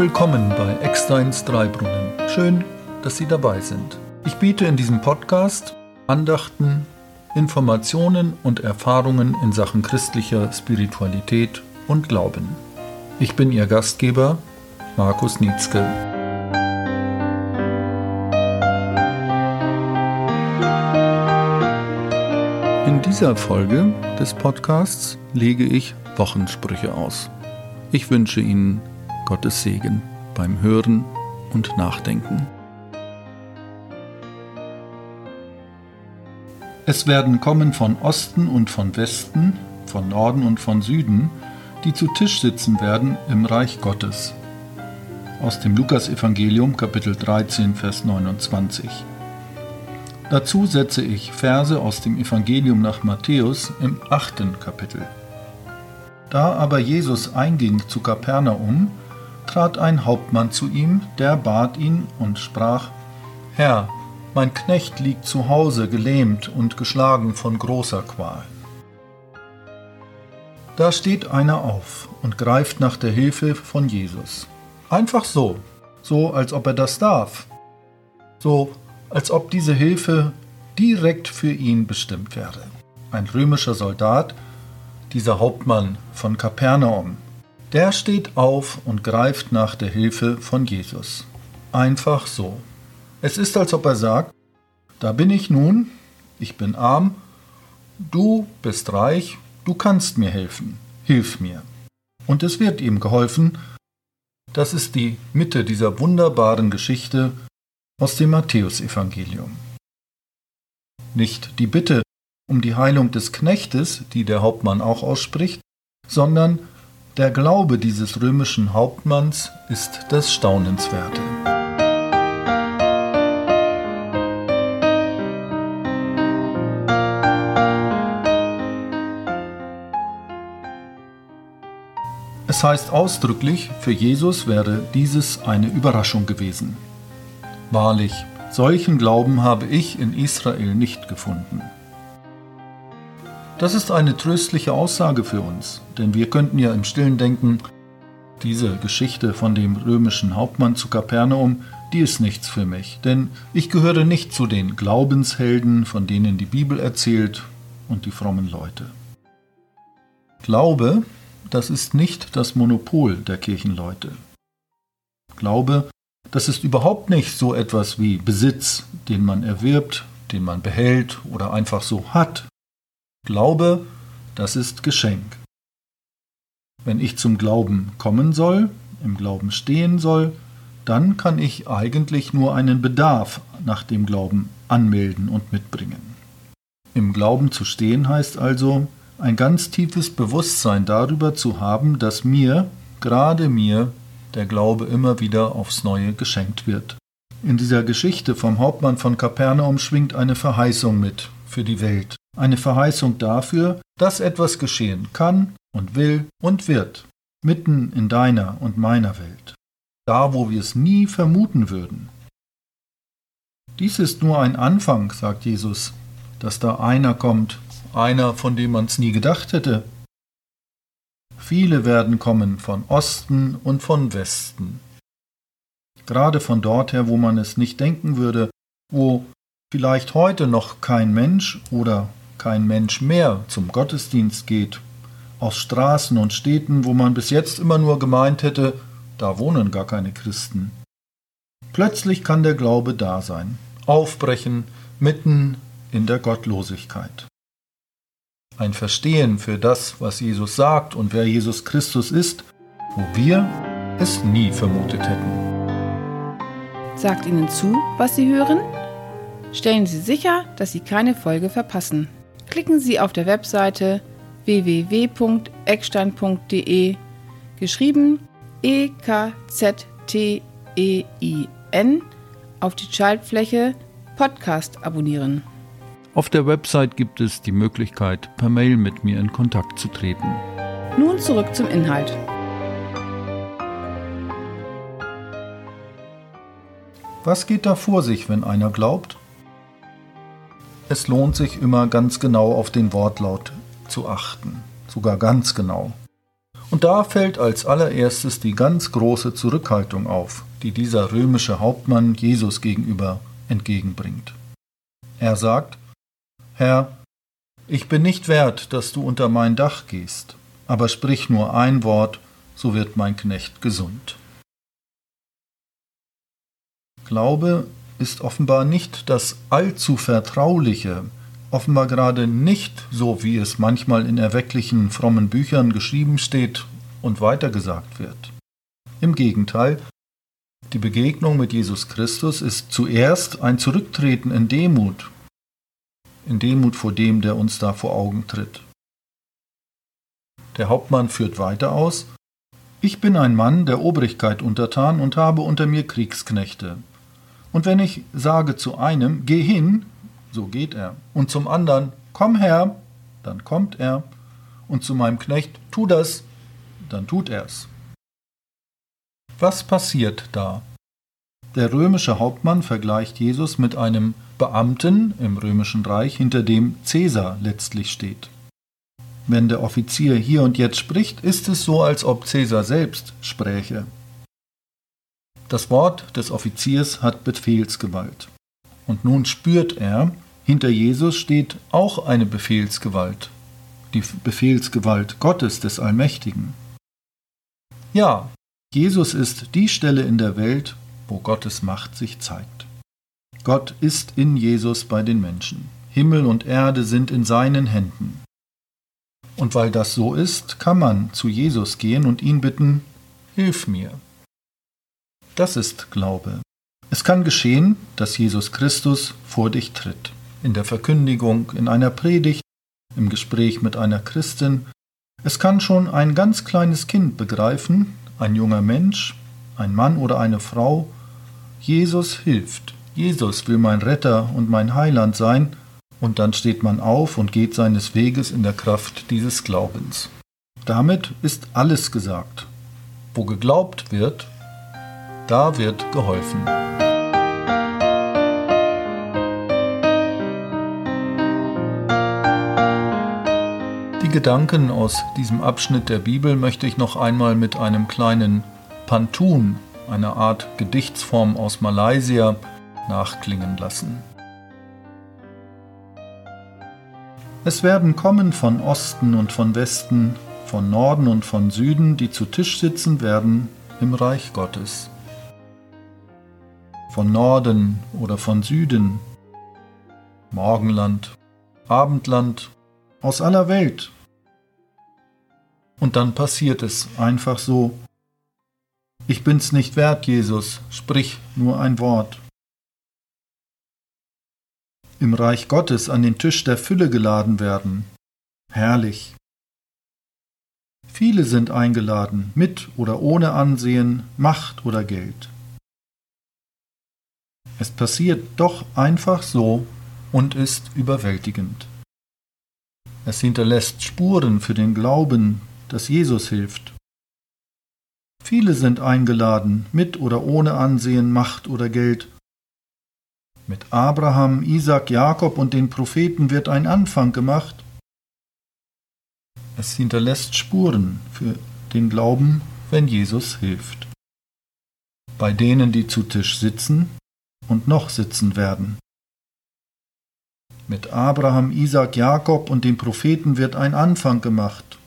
willkommen bei Ecksteins Dreibrunnen. Schön, dass Sie dabei sind. Ich biete in diesem Podcast Andachten, Informationen und Erfahrungen in Sachen christlicher Spiritualität und Glauben. Ich bin Ihr Gastgeber, Markus Nietzsche. In dieser Folge des Podcasts lege ich Wochensprüche aus. Ich wünsche Ihnen Gottes Segen beim Hören und Nachdenken. Es werden kommen von Osten und von Westen, von Norden und von Süden, die zu Tisch sitzen werden im Reich Gottes. Aus dem Lukasevangelium Kapitel 13 Vers 29. Dazu setze ich Verse aus dem Evangelium nach Matthäus im achten Kapitel. Da aber Jesus einging zu Kapernaum, trat ein Hauptmann zu ihm, der bat ihn und sprach, Herr, mein Knecht liegt zu Hause gelähmt und geschlagen von großer Qual. Da steht einer auf und greift nach der Hilfe von Jesus. Einfach so, so als ob er das darf, so als ob diese Hilfe direkt für ihn bestimmt wäre. Ein römischer Soldat, dieser Hauptmann von Kapernaum, der steht auf und greift nach der Hilfe von Jesus. Einfach so. Es ist, als ob er sagt, da bin ich nun, ich bin arm, du bist reich, du kannst mir helfen, hilf mir. Und es wird ihm geholfen. Das ist die Mitte dieser wunderbaren Geschichte aus dem Matthäusevangelium. Nicht die Bitte um die Heilung des Knechtes, die der Hauptmann auch ausspricht, sondern der Glaube dieses römischen Hauptmanns ist das Staunenswerte. Es heißt ausdrücklich, für Jesus wäre dieses eine Überraschung gewesen. Wahrlich, solchen Glauben habe ich in Israel nicht gefunden. Das ist eine tröstliche Aussage für uns, denn wir könnten ja im stillen denken, diese Geschichte von dem römischen Hauptmann zu Kapernaum, die ist nichts für mich, denn ich gehöre nicht zu den Glaubenshelden, von denen die Bibel erzählt und die frommen Leute. Glaube, das ist nicht das Monopol der Kirchenleute. Glaube, das ist überhaupt nicht so etwas wie Besitz, den man erwirbt, den man behält oder einfach so hat. Glaube, das ist Geschenk. Wenn ich zum Glauben kommen soll, im Glauben stehen soll, dann kann ich eigentlich nur einen Bedarf nach dem Glauben anmelden und mitbringen. Im Glauben zu stehen heißt also, ein ganz tiefes Bewusstsein darüber zu haben, dass mir, gerade mir, der Glaube immer wieder aufs Neue geschenkt wird. In dieser Geschichte vom Hauptmann von Kapernaum schwingt eine Verheißung mit für die Welt eine Verheißung dafür, dass etwas geschehen kann und will und wird, mitten in deiner und meiner Welt, da wo wir es nie vermuten würden. Dies ist nur ein Anfang, sagt Jesus, dass da einer kommt, einer, von dem man es nie gedacht hätte. Viele werden kommen von Osten und von Westen. Gerade von dort her, wo man es nicht denken würde, wo vielleicht heute noch kein Mensch oder kein Mensch mehr zum Gottesdienst geht, aus Straßen und Städten, wo man bis jetzt immer nur gemeint hätte, da wohnen gar keine Christen. Plötzlich kann der Glaube da sein, aufbrechen mitten in der Gottlosigkeit. Ein Verstehen für das, was Jesus sagt und wer Jesus Christus ist, wo wir es nie vermutet hätten. Sagt Ihnen zu, was Sie hören? Stellen Sie sicher, dass Sie keine Folge verpassen klicken Sie auf der Webseite www.eckstein.de geschrieben E K Z T E I N auf die Schaltfläche Podcast abonnieren. Auf der Website gibt es die Möglichkeit, per Mail mit mir in Kontakt zu treten. Nun zurück zum Inhalt. Was geht da vor sich, wenn einer glaubt? Es lohnt sich immer ganz genau auf den Wortlaut zu achten, sogar ganz genau. Und da fällt als allererstes die ganz große Zurückhaltung auf, die dieser römische Hauptmann Jesus gegenüber entgegenbringt. Er sagt, Herr, ich bin nicht wert, dass du unter mein Dach gehst, aber sprich nur ein Wort, so wird mein Knecht gesund. Glaube ist offenbar nicht das allzu Vertrauliche, offenbar gerade nicht so, wie es manchmal in erwecklichen frommen Büchern geschrieben steht und weitergesagt wird. Im Gegenteil, die Begegnung mit Jesus Christus ist zuerst ein Zurücktreten in Demut, in Demut vor dem, der uns da vor Augen tritt. Der Hauptmann führt weiter aus, ich bin ein Mann der Obrigkeit untertan und habe unter mir Kriegsknechte. Und wenn ich sage zu einem, geh hin, so geht er, und zum anderen, komm her, dann kommt er, und zu meinem Knecht, tu das, dann tut er's. Was passiert da? Der römische Hauptmann vergleicht Jesus mit einem Beamten im römischen Reich, hinter dem Cäsar letztlich steht. Wenn der Offizier hier und jetzt spricht, ist es so, als ob Cäsar selbst spräche. Das Wort des Offiziers hat Befehlsgewalt. Und nun spürt er, hinter Jesus steht auch eine Befehlsgewalt, die Befehlsgewalt Gottes des Allmächtigen. Ja, Jesus ist die Stelle in der Welt, wo Gottes Macht sich zeigt. Gott ist in Jesus bei den Menschen. Himmel und Erde sind in seinen Händen. Und weil das so ist, kann man zu Jesus gehen und ihn bitten, Hilf mir. Das ist Glaube. Es kann geschehen, dass Jesus Christus vor dich tritt. In der Verkündigung, in einer Predigt, im Gespräch mit einer Christin. Es kann schon ein ganz kleines Kind begreifen, ein junger Mensch, ein Mann oder eine Frau, Jesus hilft. Jesus will mein Retter und mein Heiland sein, und dann steht man auf und geht seines Weges in der Kraft dieses Glaubens. Damit ist alles gesagt. Wo geglaubt wird, da wird geholfen. Die Gedanken aus diesem Abschnitt der Bibel möchte ich noch einmal mit einem kleinen Pantun, einer Art Gedichtsform aus Malaysia, nachklingen lassen. Es werden kommen von Osten und von Westen, von Norden und von Süden, die zu Tisch sitzen werden im Reich Gottes. Von Norden oder von Süden, Morgenland, Abendland, aus aller Welt, und dann passiert es einfach so. Ich bin's nicht wert, Jesus, sprich nur ein Wort. Im Reich Gottes an den Tisch der Fülle geladen werden. Herrlich. Viele sind eingeladen, mit oder ohne Ansehen, Macht oder Geld. Es passiert doch einfach so und ist überwältigend. Es hinterlässt Spuren für den Glauben, dass Jesus hilft. Viele sind eingeladen, mit oder ohne Ansehen, Macht oder Geld. Mit Abraham, Isaac, Jakob und den Propheten wird ein Anfang gemacht. Es hinterlässt Spuren für den Glauben, wenn Jesus hilft. Bei denen, die zu Tisch sitzen und noch sitzen werden. Mit Abraham, Isaac, Jakob und den Propheten wird ein Anfang gemacht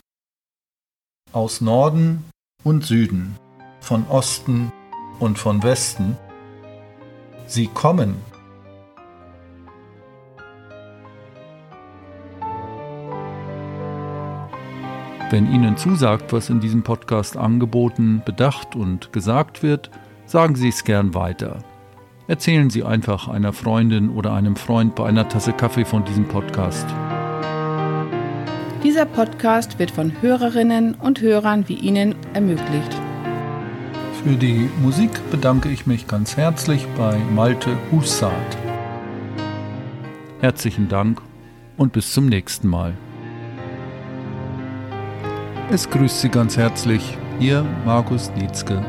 aus Norden und Süden, von Osten und von Westen. Sie kommen. Wenn Ihnen zusagt, was in diesem Podcast angeboten, bedacht und gesagt wird, sagen Sie es gern weiter. Erzählen Sie einfach einer Freundin oder einem Freund bei einer Tasse Kaffee von diesem Podcast. Dieser Podcast wird von Hörerinnen und Hörern wie Ihnen ermöglicht. Für die Musik bedanke ich mich ganz herzlich bei Malte Hussard. Herzlichen Dank und bis zum nächsten Mal. Es grüßt Sie ganz herzlich, Ihr Markus Dietzke